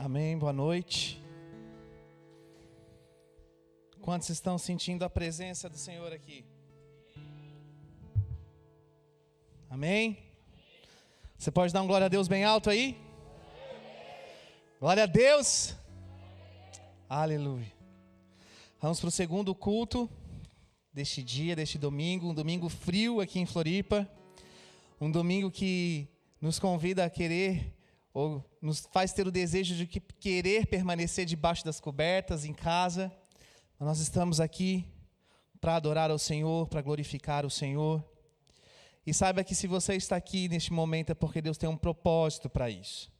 Amém, boa noite. Quantos estão sentindo a presença do Senhor aqui? Amém? Você pode dar um glória a Deus bem alto aí? Glória a Deus! Aleluia. Vamos para o segundo culto deste dia, deste domingo, um domingo frio aqui em Floripa, um domingo que nos convida a querer ou nos faz ter o desejo de que querer permanecer debaixo das cobertas em casa. Nós estamos aqui para adorar ao Senhor, para glorificar o Senhor. E saiba que se você está aqui neste momento é porque Deus tem um propósito para isso.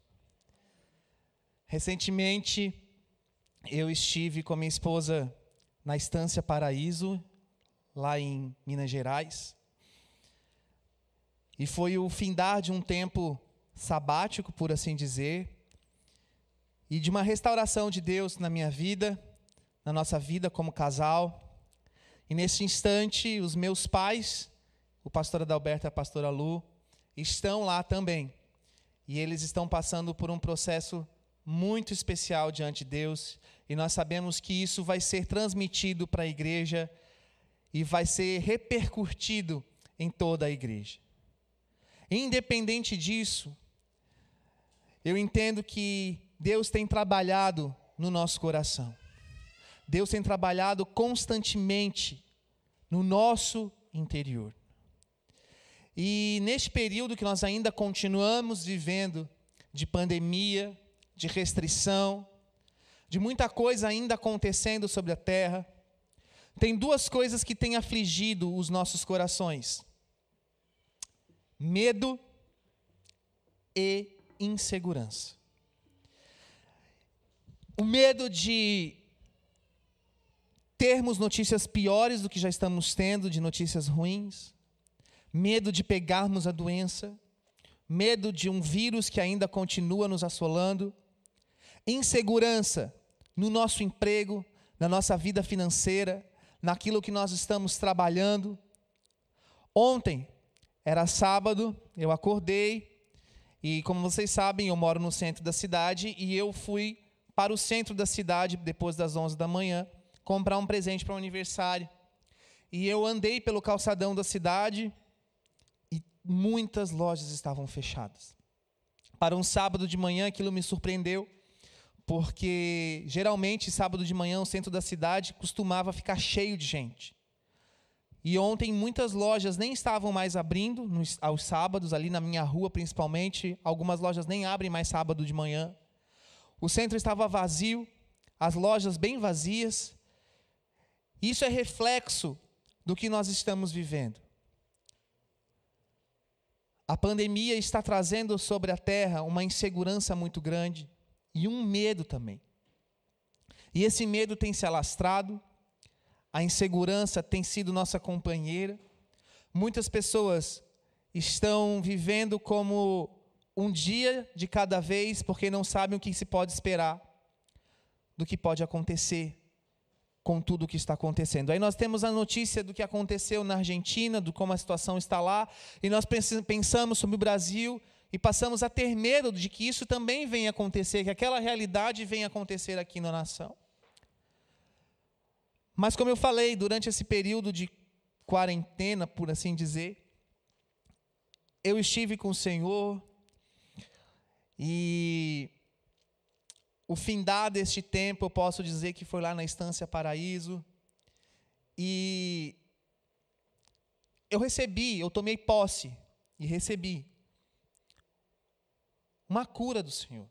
Recentemente, eu estive com minha esposa na Estância Paraíso, lá em Minas Gerais. E foi o findar de um tempo sabático, por assim dizer, e de uma restauração de Deus na minha vida, na nossa vida como casal. E nesse instante, os meus pais, o pastor Adalberto e a pastora Lu, estão lá também. E eles estão passando por um processo muito especial diante de Deus, e nós sabemos que isso vai ser transmitido para a igreja e vai ser repercutido em toda a igreja. Independente disso, eu entendo que Deus tem trabalhado no nosso coração. Deus tem trabalhado constantemente no nosso interior. E neste período que nós ainda continuamos vivendo de pandemia, de restrição, de muita coisa ainda acontecendo sobre a terra, tem duas coisas que têm afligido os nossos corações: medo e insegurança. O medo de termos notícias piores do que já estamos tendo, de notícias ruins, medo de pegarmos a doença, medo de um vírus que ainda continua nos assolando, insegurança no nosso emprego, na nossa vida financeira, naquilo que nós estamos trabalhando. Ontem era sábado, eu acordei, e como vocês sabem, eu moro no centro da cidade e eu fui para o centro da cidade depois das 11 da manhã comprar um presente para o um aniversário. E eu andei pelo calçadão da cidade e muitas lojas estavam fechadas. Para um sábado de manhã aquilo me surpreendeu, porque geralmente sábado de manhã o centro da cidade costumava ficar cheio de gente. E ontem muitas lojas nem estavam mais abrindo nos, aos sábados, ali na minha rua principalmente. Algumas lojas nem abrem mais sábado de manhã. O centro estava vazio, as lojas bem vazias. Isso é reflexo do que nós estamos vivendo. A pandemia está trazendo sobre a terra uma insegurança muito grande e um medo também. E esse medo tem se alastrado, a insegurança tem sido nossa companheira. Muitas pessoas estão vivendo como um dia de cada vez, porque não sabem o que se pode esperar do que pode acontecer com tudo o que está acontecendo. Aí nós temos a notícia do que aconteceu na Argentina, do como a situação está lá, e nós pensamos sobre o Brasil e passamos a ter medo de que isso também venha acontecer, que aquela realidade venha acontecer aqui na nação. Mas, como eu falei, durante esse período de quarentena, por assim dizer, eu estive com o Senhor e o findar deste tempo, eu posso dizer que foi lá na Estância Paraíso. E eu recebi, eu tomei posse e recebi uma cura do Senhor.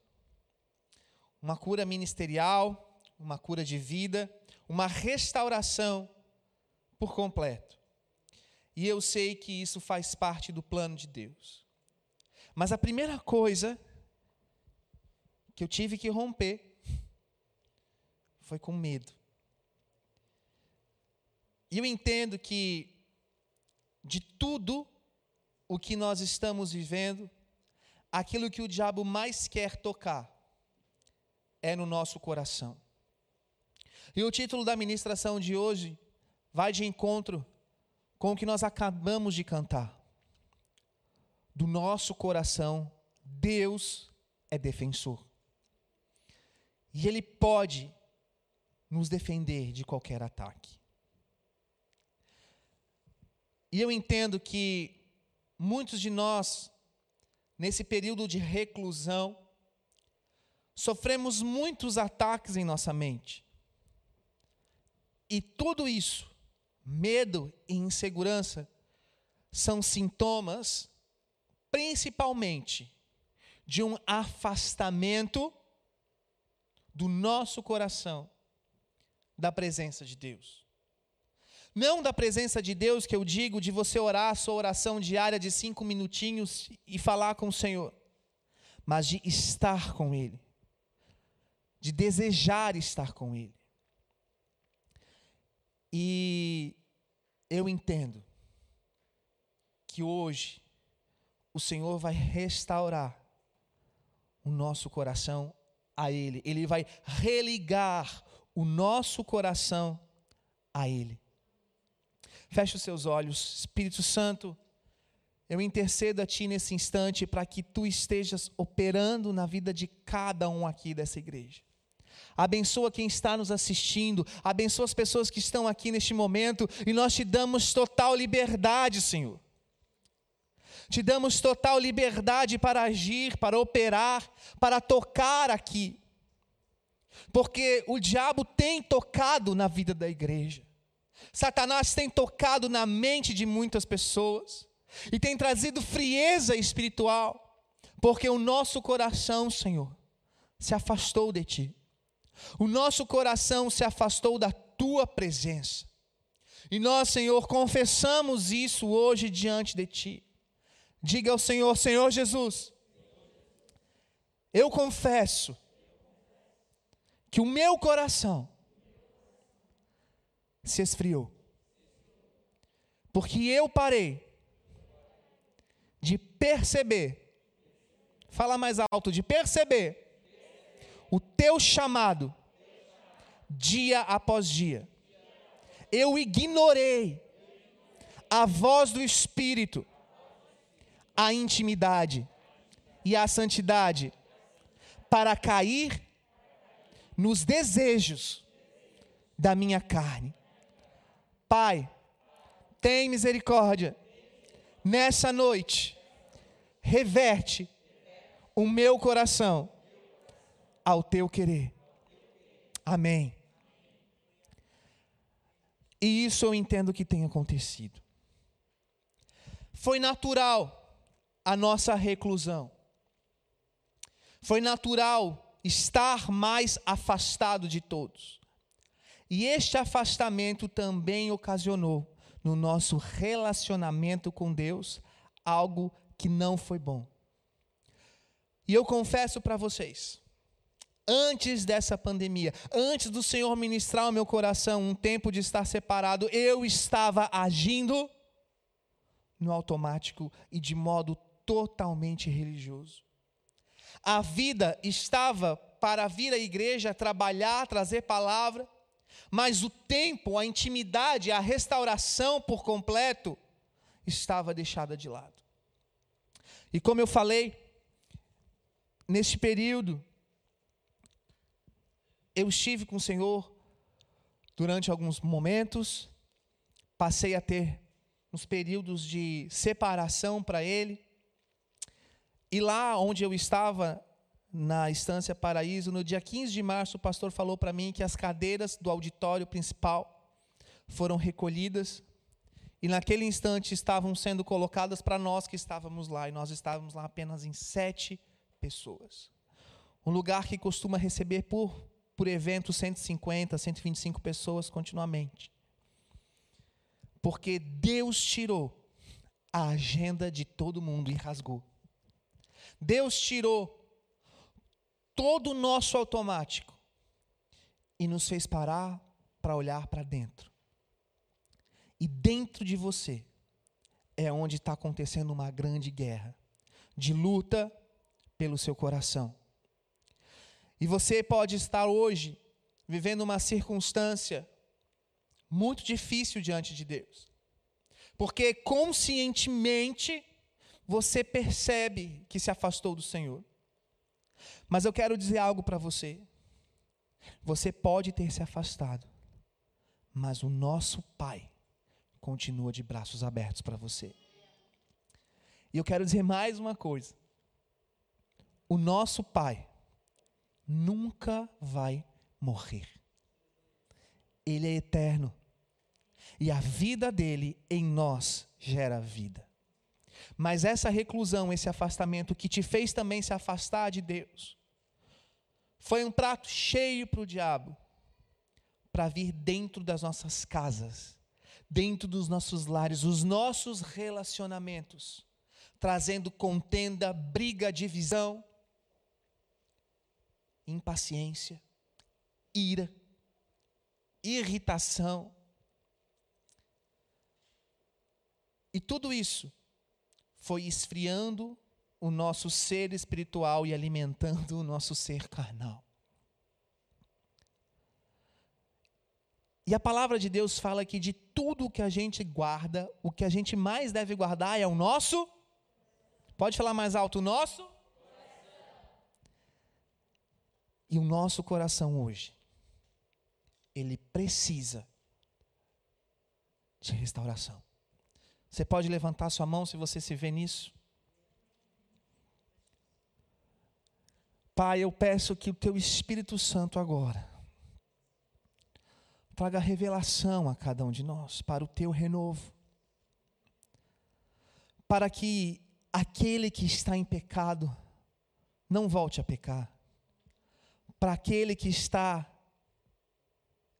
Uma cura ministerial, uma cura de vida uma restauração por completo. E eu sei que isso faz parte do plano de Deus. Mas a primeira coisa que eu tive que romper foi com medo. E eu entendo que de tudo o que nós estamos vivendo, aquilo que o diabo mais quer tocar é no nosso coração. E o título da ministração de hoje vai de encontro com o que nós acabamos de cantar. Do nosso coração, Deus é defensor. E Ele pode nos defender de qualquer ataque. E eu entendo que muitos de nós, nesse período de reclusão, sofremos muitos ataques em nossa mente. E tudo isso, medo e insegurança, são sintomas, principalmente, de um afastamento do nosso coração da presença de Deus. Não da presença de Deus que eu digo de você orar a sua oração diária de cinco minutinhos e falar com o Senhor, mas de estar com Ele, de desejar estar com Ele. E eu entendo que hoje o Senhor vai restaurar o nosso coração a Ele, Ele vai religar o nosso coração a Ele. Feche os seus olhos, Espírito Santo. Eu intercedo a Ti nesse instante para que Tu estejas operando na vida de cada um aqui dessa igreja. Abençoa quem está nos assistindo, abençoa as pessoas que estão aqui neste momento, e nós te damos total liberdade, Senhor. Te damos total liberdade para agir, para operar, para tocar aqui. Porque o diabo tem tocado na vida da igreja. Satanás tem tocado na mente de muitas pessoas e tem trazido frieza espiritual, porque o nosso coração, Senhor, se afastou de ti. O nosso coração se afastou da tua presença. E nós, Senhor, confessamos isso hoje diante de ti. Diga ao Senhor: Senhor Jesus, eu confesso que o meu coração se esfriou. Porque eu parei de perceber, fala mais alto, de perceber o teu chamado dia após dia. Eu ignorei a voz do Espírito, a intimidade e a santidade para cair nos desejos da minha carne. Pai, tem misericórdia. Nessa noite, reverte o meu coração ao teu querer. Amém. E isso eu entendo que tem acontecido. Foi natural a nossa reclusão. Foi natural estar mais afastado de todos. E este afastamento também ocasionou no nosso relacionamento com Deus algo que não foi bom. E eu confesso para vocês, antes dessa pandemia, antes do Senhor ministrar ao meu coração um tempo de estar separado, eu estava agindo no automático e de modo totalmente religioso. A vida estava para vir à igreja, trabalhar, trazer palavra, mas o tempo, a intimidade, a restauração por completo estava deixada de lado. E como eu falei, neste período, eu estive com o Senhor durante alguns momentos, passei a ter uns períodos de separação para Ele, e lá onde eu estava, na Estância Paraíso, no dia 15 de março, o pastor falou para mim que as cadeiras do auditório principal foram recolhidas e naquele instante estavam sendo colocadas para nós que estávamos lá, e nós estávamos lá apenas em sete pessoas. Um lugar que costuma receber por, por evento 150, 125 pessoas continuamente. Porque Deus tirou a agenda de todo mundo e rasgou. Deus tirou todo o nosso automático e nos fez parar para olhar para dentro. E dentro de você é onde está acontecendo uma grande guerra de luta pelo seu coração. E você pode estar hoje vivendo uma circunstância muito difícil diante de Deus. Porque conscientemente você percebe que se afastou do Senhor. Mas eu quero dizer algo para você. Você pode ter se afastado, mas o nosso Pai continua de braços abertos para você. E eu quero dizer mais uma coisa. O nosso Pai nunca vai morrer. Ele é eterno. E a vida dele em nós gera vida. Mas essa reclusão, esse afastamento que te fez também se afastar de Deus, foi um prato cheio para o diabo, para vir dentro das nossas casas, dentro dos nossos lares, os nossos relacionamentos, trazendo contenda, briga, divisão, impaciência, ira, irritação. E tudo isso foi esfriando o nosso ser espiritual e alimentando o nosso ser carnal. E a palavra de Deus fala que de tudo que a gente guarda, o que a gente mais deve guardar é o nosso. Pode falar mais alto, o nosso? E o nosso coração hoje, ele precisa de restauração. Você pode levantar sua mão se você se vê nisso? Pai, eu peço que o teu Espírito Santo agora traga revelação a cada um de nós para o teu renovo. Para que aquele que está em pecado não volte a pecar. Para aquele que está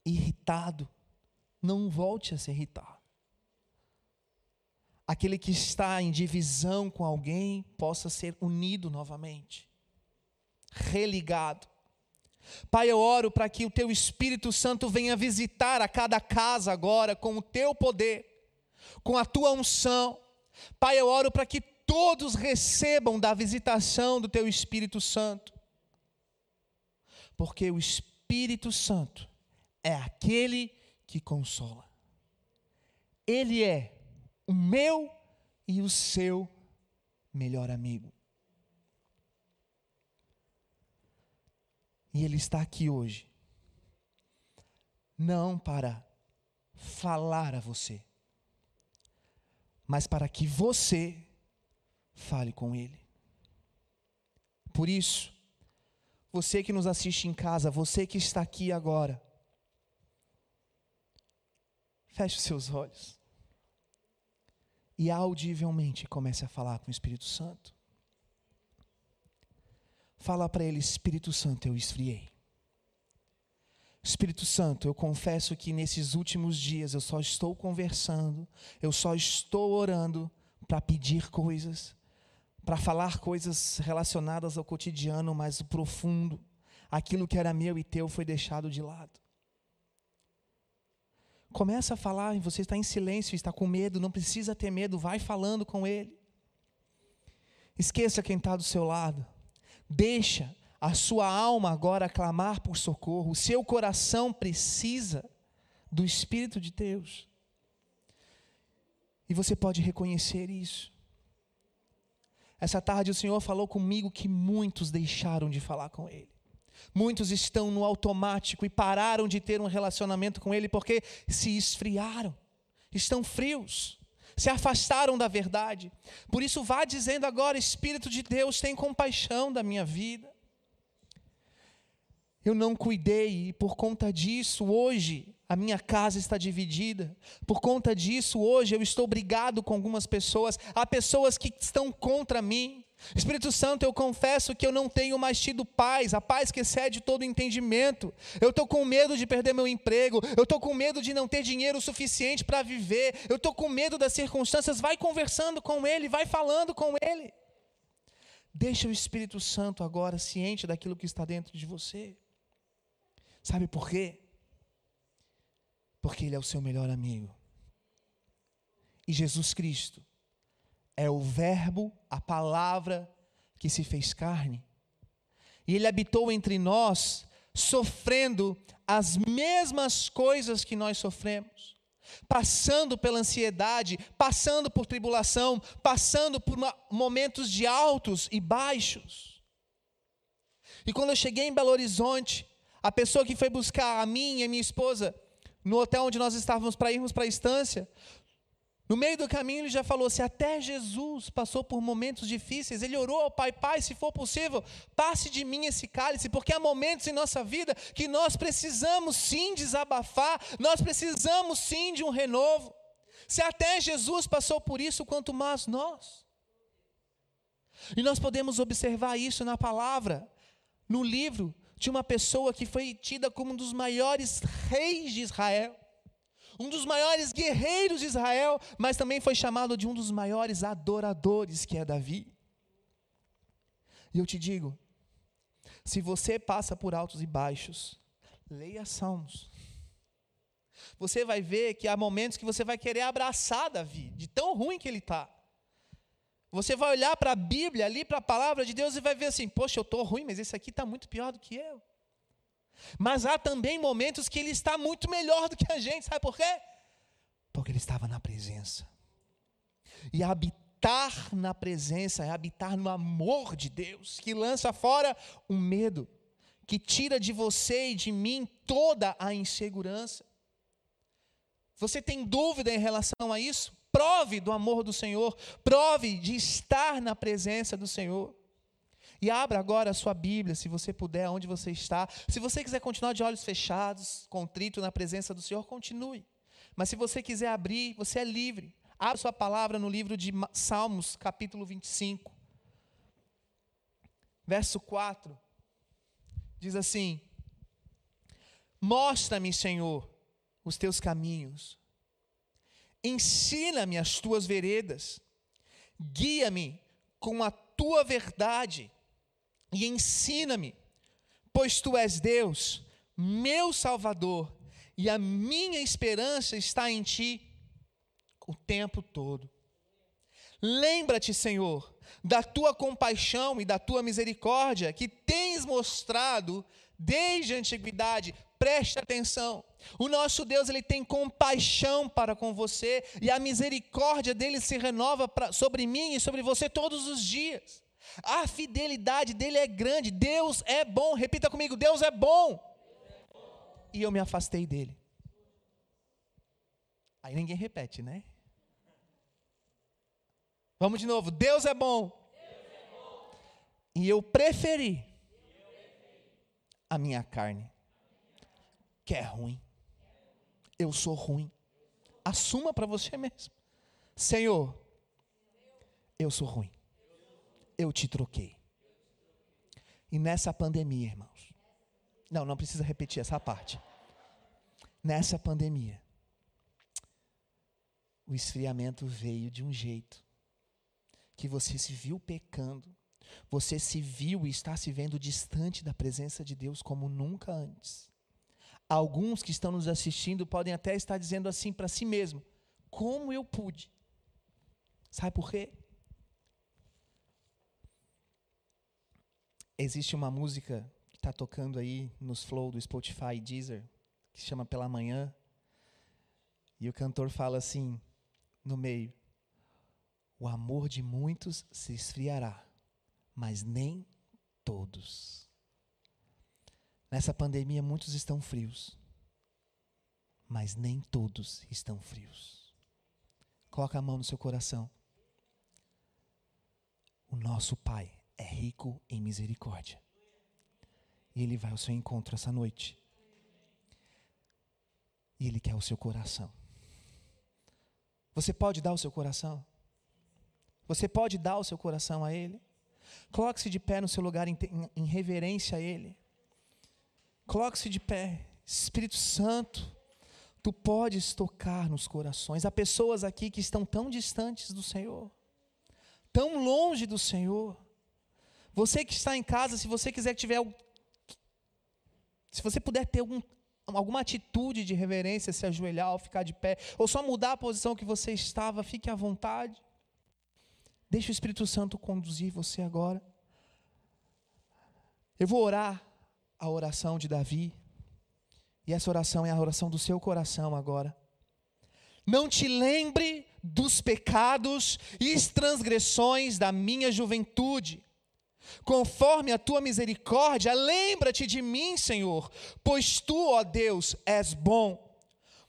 irritado, não volte a se irritar. Aquele que está em divisão com alguém possa ser unido novamente, religado. Pai, eu oro para que o teu Espírito Santo venha visitar a cada casa agora com o teu poder, com a tua unção. Pai, eu oro para que todos recebam da visitação do teu Espírito Santo. Porque o Espírito Santo é aquele que consola. Ele é o meu e o seu melhor amigo. E Ele está aqui hoje, não para falar a você, mas para que você fale com Ele. Por isso, você que nos assiste em casa, você que está aqui agora, feche os seus olhos e audivelmente comece a falar com o Espírito Santo. Fala para ele, Espírito Santo, eu esfriei. Espírito Santo, eu confesso que nesses últimos dias eu só estou conversando, eu só estou orando para pedir coisas, para falar coisas relacionadas ao cotidiano, mas o profundo, aquilo que era meu e teu foi deixado de lado. Começa a falar, você está em silêncio, está com medo, não precisa ter medo, vai falando com ele. Esqueça quem está do seu lado. Deixa a sua alma agora clamar por socorro. O seu coração precisa do Espírito de Deus. E você pode reconhecer isso. Essa tarde o Senhor falou comigo que muitos deixaram de falar com Ele. Muitos estão no automático e pararam de ter um relacionamento com Ele porque se esfriaram, estão frios se afastaram da verdade. Por isso, vá dizendo agora: Espírito de Deus, tem compaixão da minha vida. Eu não cuidei e por conta disso, hoje, a minha casa está dividida. Por conta disso, hoje, eu estou brigado com algumas pessoas. Há pessoas que estão contra mim. Espírito Santo, eu confesso que eu não tenho mais tido paz, a paz que excede todo entendimento. Eu estou com medo de perder meu emprego, eu estou com medo de não ter dinheiro suficiente para viver, eu estou com medo das circunstâncias. Vai conversando com Ele, vai falando com Ele. Deixa o Espírito Santo agora ciente daquilo que está dentro de você. Sabe por quê? Porque Ele é o seu melhor amigo. E Jesus Cristo é o Verbo, a palavra que se fez carne. E ele habitou entre nós, sofrendo as mesmas coisas que nós sofremos, passando pela ansiedade, passando por tribulação, passando por momentos de altos e baixos. E quando eu cheguei em Belo Horizonte, A pessoa que foi buscar a mim e a minha esposa no hotel onde nós estávamos para irmos para a estância, no meio do caminho ele já falou: se até Jesus passou por momentos difíceis, ele orou ao Pai: Pai, se for possível, passe de mim esse cálice, porque há momentos em nossa vida que nós precisamos sim desabafar, nós precisamos sim de um renovo. Se até Jesus passou por isso, quanto mais nós. E nós podemos observar isso na palavra, no livro de uma pessoa que foi tida como um dos maiores reis de Israel um dos maiores guerreiros de Israel, mas também foi chamado de um dos maiores adoradores, que é Davi. E eu te digo, se você passa por altos e baixos, leia Salmos. Você vai ver que há momentos que você vai querer abraçar Davi, de tão ruim que ele está. Você vai olhar para a Bíblia, ali para a palavra de Deus, e vai ver assim: poxa, eu estou ruim, mas esse aqui está muito pior do que eu. Mas há também momentos que ele está muito melhor do que a gente, sabe por quê? Porque ele estava na presença. E habitar na presença é habitar no amor de Deus, que lança fora o medo, que tira de você e de mim toda a insegurança. Você tem dúvida em relação a isso? Prove do amor do Senhor, prove de estar na presença do Senhor. E abra agora a sua Bíblia, se você puder, onde você está. Se você quiser continuar de olhos fechados, contrito na presença do Senhor, continue. Mas se você quiser abrir, você é livre. Abra sua palavra no livro de Salmos, capítulo 25. Verso 4. Diz assim: Mostra-me, Senhor, os teus caminhos. Ensina-me as tuas veredas. Guia-me com a tua verdade e ensina-me, pois tu és Deus, meu Salvador, e a minha esperança está em ti o tempo todo. Lembra-te, Senhor, da tua compaixão e da tua misericórdia que tens mostrado desde a antiguidade. Preste atenção. O nosso Deus, ele tem compaixão para com você e a misericórdia dele se renova pra, sobre mim e sobre você todos os dias. A fidelidade dele é grande. Deus é bom. Repita comigo: Deus é bom. E eu me afastei dele. Aí ninguém repete, né? Vamos de novo. Deus é bom. Deus é bom. E eu preferi a minha carne, que é ruim. Eu sou ruim. Assuma para você mesmo. Senhor, eu sou ruim eu te troquei. E nessa pandemia, irmãos, não, não precisa repetir essa parte. Nessa pandemia, o esfriamento veio de um jeito que você se viu pecando, você se viu e está se vendo distante da presença de Deus como nunca antes. Alguns que estão nos assistindo podem até estar dizendo assim para si mesmo: como eu pude? Sabe por quê? Existe uma música que está tocando aí nos flow do Spotify e Deezer, que se chama Pela Manhã. E o cantor fala assim, no meio: O amor de muitos se esfriará, mas nem todos. Nessa pandemia, muitos estão frios, mas nem todos estão frios. Coloca a mão no seu coração. O nosso Pai é rico em misericórdia. E Ele vai ao seu encontro essa noite. E Ele quer o seu coração. Você pode dar o seu coração? Você pode dar o seu coração a Ele? Coloque-se de pé no seu lugar em, em reverência a Ele. Coloque-se de pé. Espírito Santo, Tu podes tocar nos corações. Há pessoas aqui que estão tão distantes do Senhor, tão longe do Senhor. Você que está em casa, se você quiser tiver. Se você puder ter algum, alguma atitude de reverência, se ajoelhar ou ficar de pé, ou só mudar a posição que você estava, fique à vontade. Deixe o Espírito Santo conduzir você agora. Eu vou orar a oração de Davi. E essa oração é a oração do seu coração agora. Não te lembre dos pecados e transgressões da minha juventude Conforme a tua misericórdia, lembra-te de mim, Senhor, pois tu, ó Deus, és bom.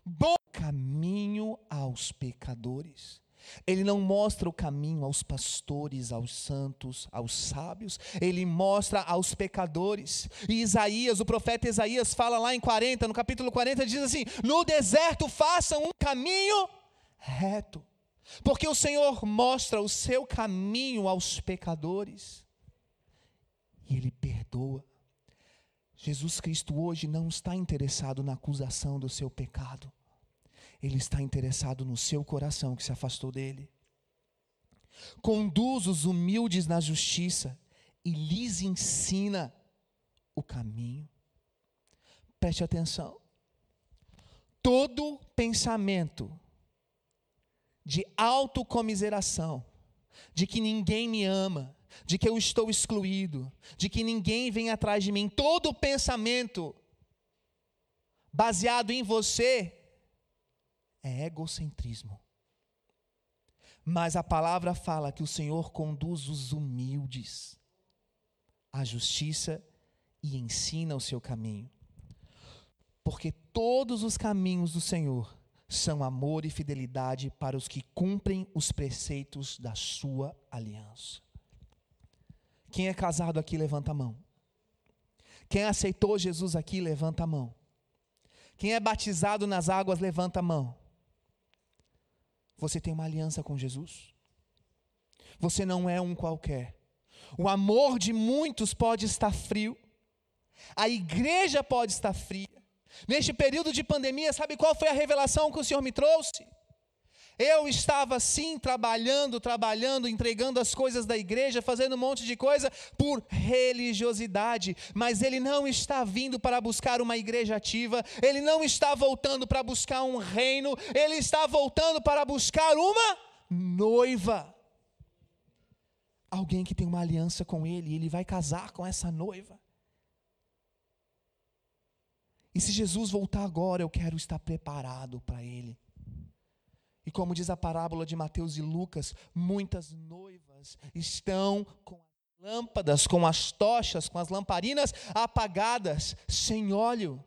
Bom caminho aos pecadores. Ele não mostra o caminho aos pastores, aos santos, aos sábios, ele mostra aos pecadores. E Isaías, o profeta Isaías, fala lá em 40, no capítulo 40, diz assim: No deserto façam um caminho reto, porque o Senhor mostra o seu caminho aos pecadores e ele perdoa. Jesus Cristo hoje não está interessado na acusação do seu pecado. Ele está interessado no seu coração que se afastou dele. Conduz os humildes na justiça e lhes ensina o caminho. Preste atenção. Todo pensamento de autocomiseração, de que ninguém me ama, de que eu estou excluído, de que ninguém vem atrás de mim, todo pensamento baseado em você é egocentrismo. Mas a palavra fala que o Senhor conduz os humildes à justiça e ensina o seu caminho. Porque todos os caminhos do Senhor são amor e fidelidade para os que cumprem os preceitos da sua aliança. Quem é casado aqui, levanta a mão. Quem aceitou Jesus aqui, levanta a mão. Quem é batizado nas águas, levanta a mão. Você tem uma aliança com Jesus. Você não é um qualquer. O amor de muitos pode estar frio. A igreja pode estar fria. Neste período de pandemia, sabe qual foi a revelação que o Senhor me trouxe? Eu estava sim trabalhando, trabalhando, entregando as coisas da igreja, fazendo um monte de coisa por religiosidade, mas ele não está vindo para buscar uma igreja ativa, ele não está voltando para buscar um reino, ele está voltando para buscar uma noiva. Alguém que tem uma aliança com ele, e ele vai casar com essa noiva. E se Jesus voltar agora, eu quero estar preparado para ele. E como diz a parábola de Mateus e Lucas, muitas noivas estão com as lâmpadas, com as tochas, com as lamparinas apagadas, sem óleo,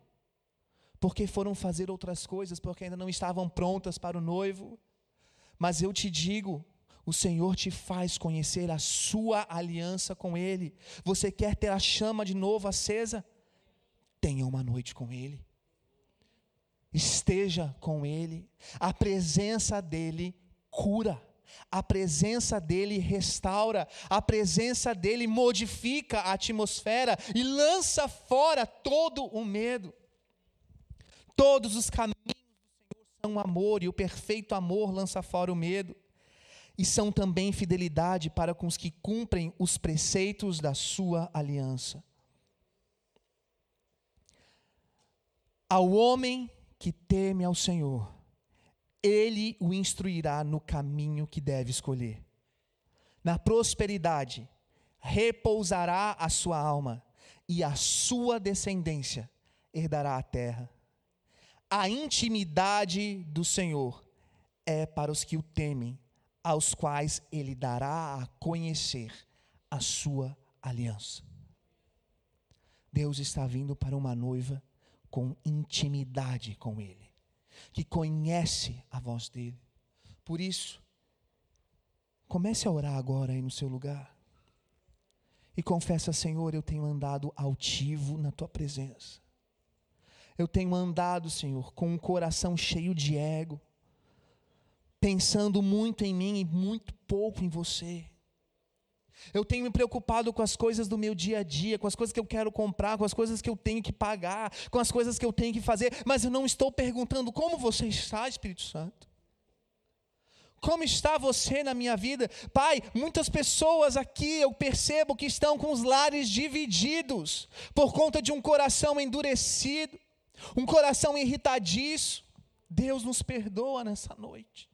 porque foram fazer outras coisas, porque ainda não estavam prontas para o noivo. Mas eu te digo, o Senhor te faz conhecer a sua aliança com Ele. Você quer ter a chama de novo acesa? Tenha uma noite com Ele esteja com Ele. A presença dEle cura. A presença dele restaura, a presença dele modifica a atmosfera e lança fora todo o medo. Todos os caminhos do Senhor são amor, e o perfeito amor lança fora o medo. E são também fidelidade para com os que cumprem os preceitos da sua aliança. Ao homem que teme ao Senhor, ele o instruirá no caminho que deve escolher. Na prosperidade, repousará a sua alma, e a sua descendência herdará a terra. A intimidade do Senhor é para os que o temem, aos quais ele dará a conhecer a sua aliança. Deus está vindo para uma noiva com intimidade com Ele, que conhece a voz dEle. Por isso, comece a orar agora aí no seu lugar. E confessa, Senhor, eu tenho andado altivo na tua presença. Eu tenho andado, Senhor, com um coração cheio de ego, pensando muito em mim e muito pouco em você. Eu tenho me preocupado com as coisas do meu dia a dia, com as coisas que eu quero comprar, com as coisas que eu tenho que pagar, com as coisas que eu tenho que fazer, mas eu não estou perguntando como você está, Espírito Santo. Como está você na minha vida? Pai, muitas pessoas aqui eu percebo que estão com os lares divididos por conta de um coração endurecido, um coração irritadiço. Deus nos perdoa nessa noite.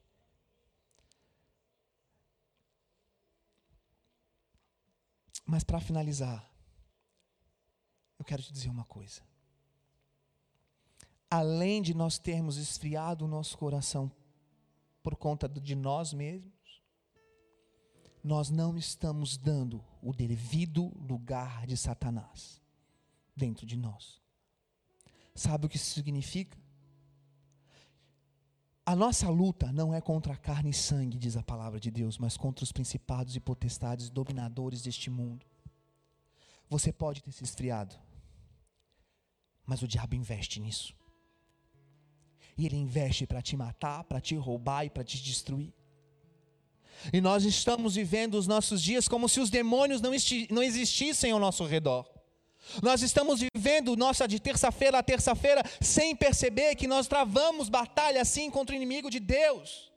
Mas para finalizar, eu quero te dizer uma coisa. Além de nós termos esfriado o nosso coração por conta de nós mesmos, nós não estamos dando o devido lugar de Satanás dentro de nós. Sabe o que isso significa? A nossa luta não é contra a carne e sangue, diz a palavra de Deus, mas contra os principados e potestades dominadores deste mundo. Você pode ter se esfriado, mas o diabo investe nisso. E ele investe para te matar, para te roubar e para te destruir. E nós estamos vivendo os nossos dias como se os demônios não, não existissem ao nosso redor. Nós estamos vivendo nossa de terça-feira a terça-feira sem perceber que nós travamos batalha assim contra o inimigo de Deus.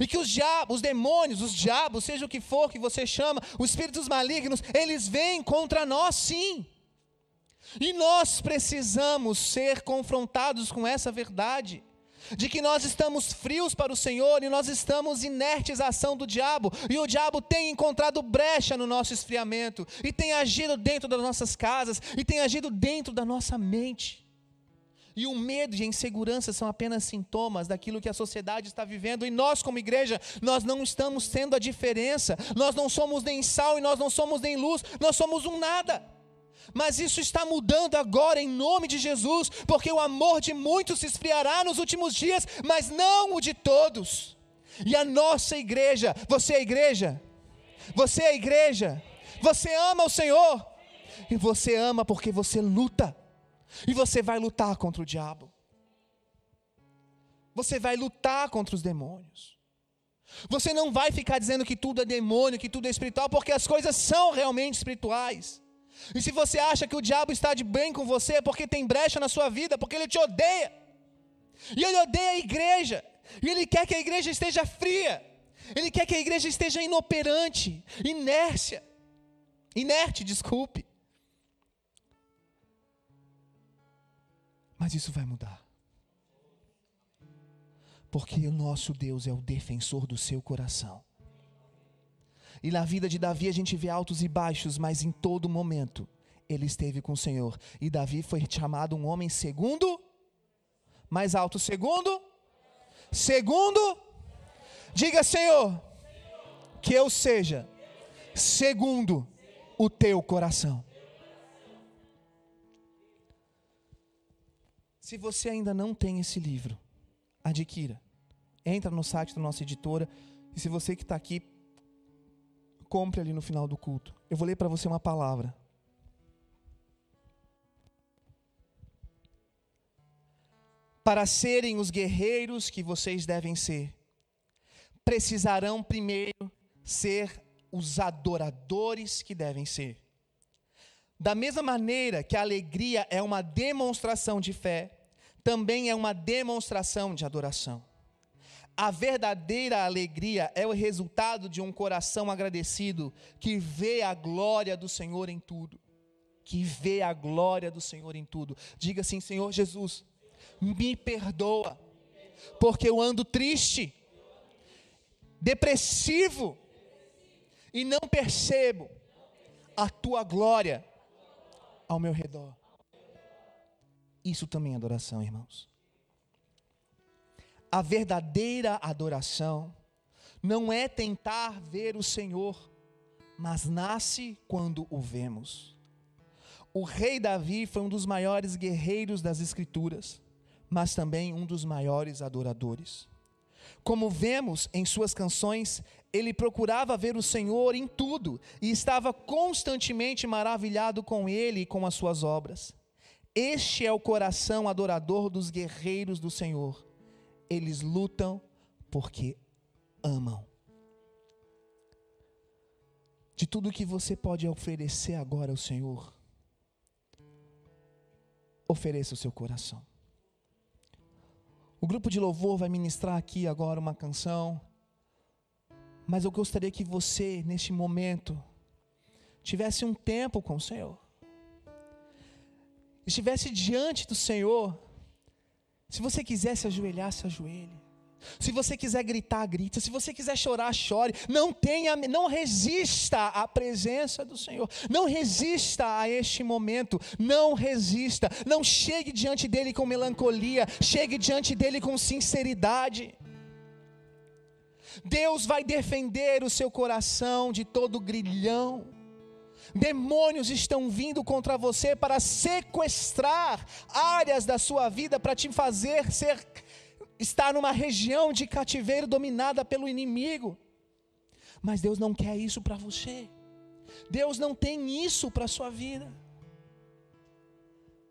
E que os diabos, os demônios, os diabos, seja o que for que você chama, os espíritos malignos, eles vêm contra nós sim. E nós precisamos ser confrontados com essa verdade de que nós estamos frios para o Senhor e nós estamos inertes à ação do diabo, e o diabo tem encontrado brecha no nosso esfriamento, e tem agido dentro das nossas casas, e tem agido dentro da nossa mente. E o medo e a insegurança são apenas sintomas daquilo que a sociedade está vivendo, e nós, como igreja, nós não estamos sendo a diferença, nós não somos nem sal e nós não somos nem luz, nós somos um nada. Mas isso está mudando agora em nome de Jesus, porque o amor de muitos se esfriará nos últimos dias, mas não o de todos. E a nossa igreja, você é a igreja? Você é a igreja? Você ama o Senhor? E você ama porque você luta. E você vai lutar contra o diabo. Você vai lutar contra os demônios. Você não vai ficar dizendo que tudo é demônio, que tudo é espiritual, porque as coisas são realmente espirituais. E se você acha que o diabo está de bem com você, é porque tem brecha na sua vida, porque ele te odeia. E ele odeia a igreja. E ele quer que a igreja esteja fria. Ele quer que a igreja esteja inoperante, inércia. Inerte, desculpe. Mas isso vai mudar. Porque o nosso Deus é o defensor do seu coração. E na vida de Davi a gente vê altos e baixos, mas em todo momento ele esteve com o Senhor. E Davi foi chamado um homem segundo, mais alto, segundo, segundo, diga Senhor, que eu seja segundo o teu coração. Se você ainda não tem esse livro, adquira. Entra no site da nossa editora. E se você que está aqui compre ali no final do culto. Eu vou ler para você uma palavra. Para serem os guerreiros que vocês devem ser, precisarão primeiro ser os adoradores que devem ser. Da mesma maneira que a alegria é uma demonstração de fé, também é uma demonstração de adoração. A verdadeira alegria é o resultado de um coração agradecido que vê a glória do Senhor em tudo. Que vê a glória do Senhor em tudo. Diga assim: Senhor Jesus, me perdoa, porque eu ando triste, depressivo, e não percebo a tua glória ao meu redor. Isso também é adoração, irmãos a verdadeira adoração não é tentar ver o Senhor, mas nasce quando o vemos. O rei Davi foi um dos maiores guerreiros das Escrituras, mas também um dos maiores adoradores. Como vemos em suas canções, ele procurava ver o Senhor em tudo e estava constantemente maravilhado com ele e com as suas obras. Este é o coração adorador dos guerreiros do Senhor eles lutam porque amam. De tudo que você pode oferecer agora ao Senhor, ofereça o seu coração. O grupo de louvor vai ministrar aqui agora uma canção, mas eu gostaria que você, neste momento, tivesse um tempo com o Senhor, estivesse diante do Senhor se você quiser se ajoelhar, se ajoelhe. Se você quiser gritar, grita. Se você quiser chorar, chore. Não tenha, não resista à presença do Senhor. Não resista a este momento. Não resista. Não chegue diante dele com melancolia. Chegue diante dele com sinceridade. Deus vai defender o seu coração de todo grilhão. Demônios estão vindo contra você para sequestrar áreas da sua vida para te fazer ser estar numa região de cativeiro dominada pelo inimigo. Mas Deus não quer isso para você. Deus não tem isso para a sua vida.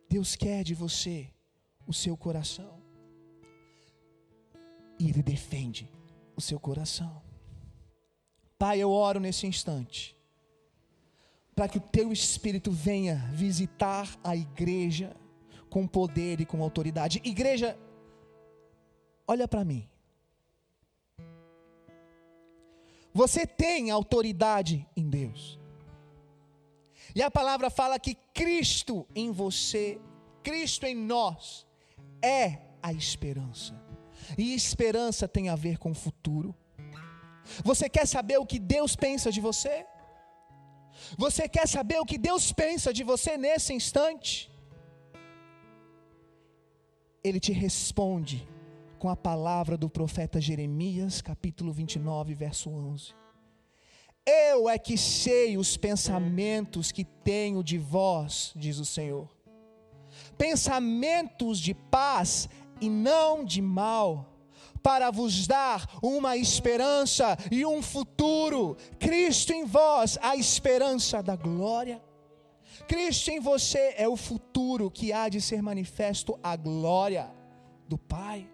Deus quer de você o seu coração. E Ele defende o seu coração. Pai, eu oro nesse instante, para que o Teu Espírito venha visitar a igreja com poder e com autoridade. Igreja, olha para mim. Você tem autoridade em Deus. E a palavra fala que Cristo em você, Cristo em nós, é a esperança. E esperança tem a ver com o futuro. Você quer saber o que Deus pensa de você? Você quer saber o que Deus pensa de você nesse instante? Ele te responde com a palavra do profeta Jeremias, capítulo 29, verso 11. Eu é que sei os pensamentos que tenho de vós, diz o Senhor. Pensamentos de paz e não de mal, para vos dar uma esperança e um futuro. Cristo em vós, a esperança da glória. Cristo em você é o futuro que há de ser manifesto a glória do Pai.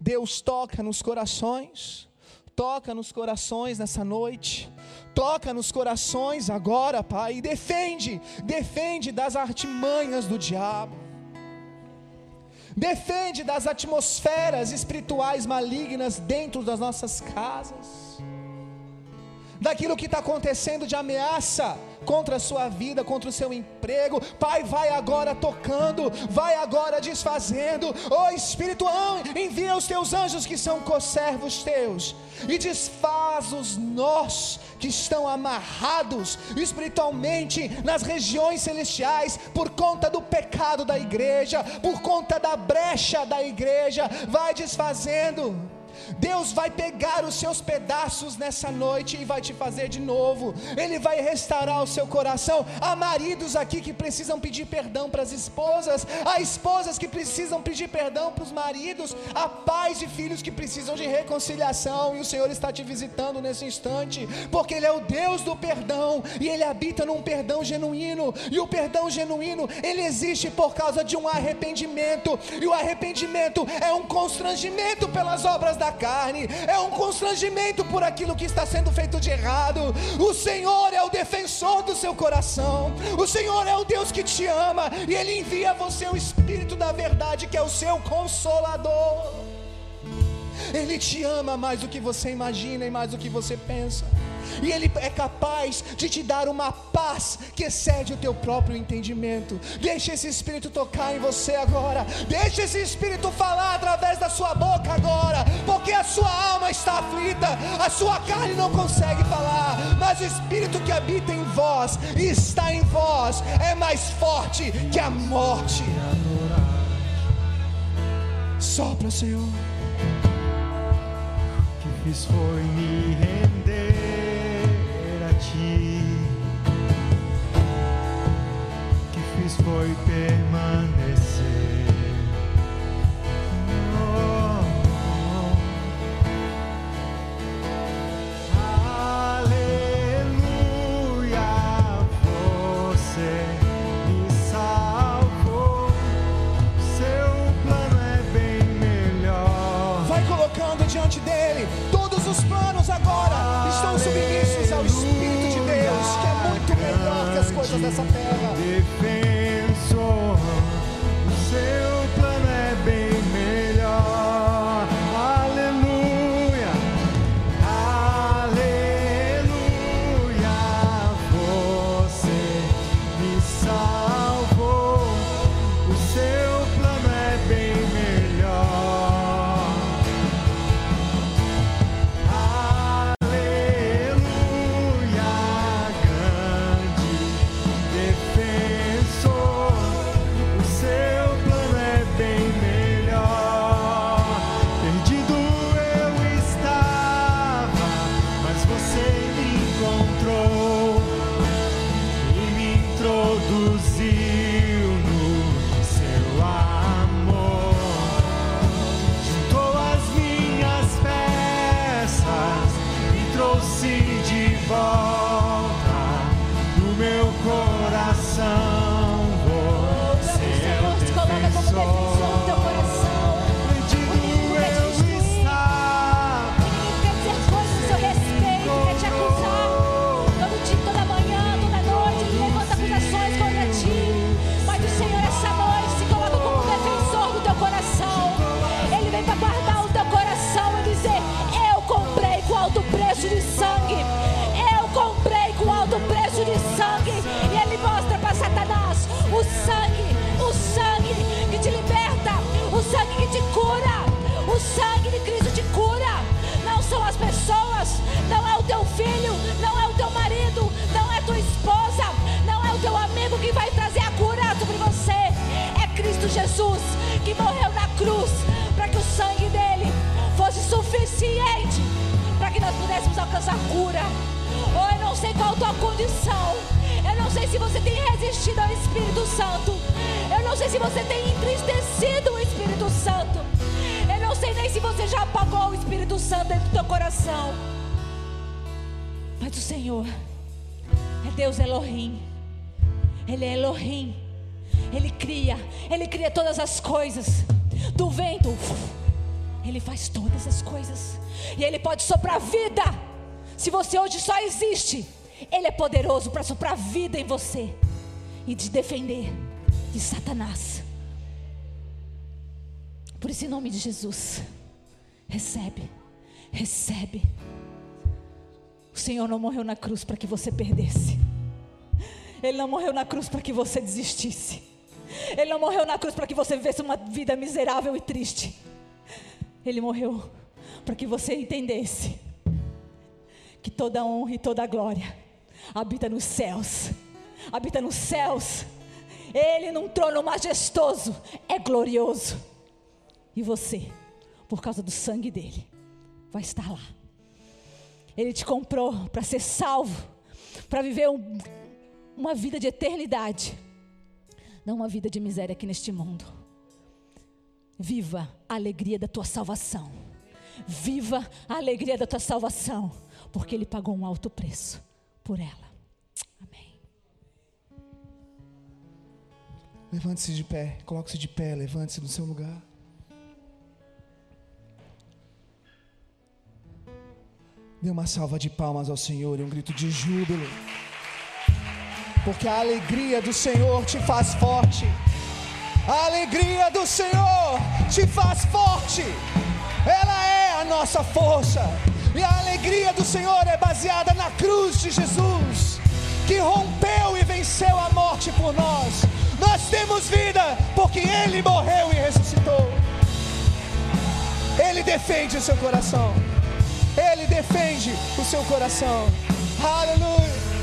Deus toca nos corações, toca nos corações nessa noite, toca nos corações agora, Pai, e defende, defende das artimanhas do diabo, defende das atmosferas espirituais malignas dentro das nossas casas, daquilo que está acontecendo de ameaça contra a sua vida, contra o seu emprego. Pai, vai agora tocando, vai agora desfazendo. Oh Espírito, envia os teus anjos que são conservos teus e desfaz os nós que estão amarrados espiritualmente nas regiões celestiais por conta do pecado da igreja, por conta da brecha da igreja. Vai desfazendo Deus vai pegar os seus pedaços nessa noite e vai te fazer de novo. Ele vai restaurar o seu coração. Há maridos aqui que precisam pedir perdão para as esposas, há esposas que precisam pedir perdão para os maridos, há pais e filhos que precisam de reconciliação e o Senhor está te visitando nesse instante, porque Ele é o Deus do perdão e Ele habita num perdão genuíno. E o perdão genuíno, ele existe por causa de um arrependimento, e o arrependimento é um constrangimento pelas obras da carne, é um constrangimento por aquilo que está sendo feito de errado. O Senhor é o defensor do seu coração, o Senhor é o Deus que te ama, e Ele envia a você o Espírito da verdade, que é o seu consolador. Ele te ama mais do que você imagina e mais do que você pensa e Ele é capaz de te dar uma paz que excede o teu próprio entendimento. Deixe esse Espírito tocar em você agora, deixe esse Espírito falar através da sua boca agora, porque a sua alma está aflita, a sua carne não consegue falar, mas o Espírito que habita em vós e está em vós é mais forte que a morte. Sopra, Senhor. Fiz foi me render ti. Que fiz foi permanecer. Espírito Santo. Eu não sei nem se você já apagou o Espírito Santo dentro do teu coração. Mas o Senhor é Deus Elohim. Ele é Elohim. Ele cria, ele cria todas as coisas. Do vento, ele faz todas as coisas. E ele pode soprar vida. Se você hoje só existe, ele é poderoso para soprar vida em você e te defender de Satanás. Por isso, em nome de Jesus, recebe, recebe. O Senhor não morreu na cruz para que você perdesse. Ele não morreu na cruz para que você desistisse. Ele não morreu na cruz para que você vivesse uma vida miserável e triste. Ele morreu para que você entendesse que toda honra e toda glória habita nos céus. Habita nos céus. Ele num trono majestoso é glorioso. E você, por causa do sangue dele, vai estar lá. Ele te comprou para ser salvo, para viver um, uma vida de eternidade, não uma vida de miséria aqui neste mundo. Viva a alegria da tua salvação. Viva a alegria da tua salvação, porque Ele pagou um alto preço por ela. Amém. Levante-se de pé, coloque-se de pé, levante-se no seu lugar. Dê uma salva de palmas ao Senhor e um grito de júbilo. Porque a alegria do Senhor te faz forte. A alegria do Senhor te faz forte. Ela é a nossa força. E a alegria do Senhor é baseada na cruz de Jesus, que rompeu e venceu a morte por nós. Nós temos vida porque Ele morreu e ressuscitou. Ele defende o seu coração. Ele defende o seu coração. Aleluia.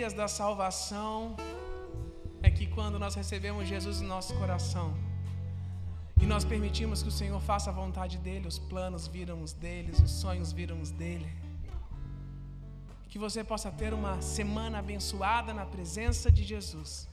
Alegrias da salvação é que quando nós recebemos Jesus no nosso coração e nós permitimos que o Senhor faça a vontade dele, os planos viram os deles, os sonhos viram os dele. Que você possa ter uma semana abençoada na presença de Jesus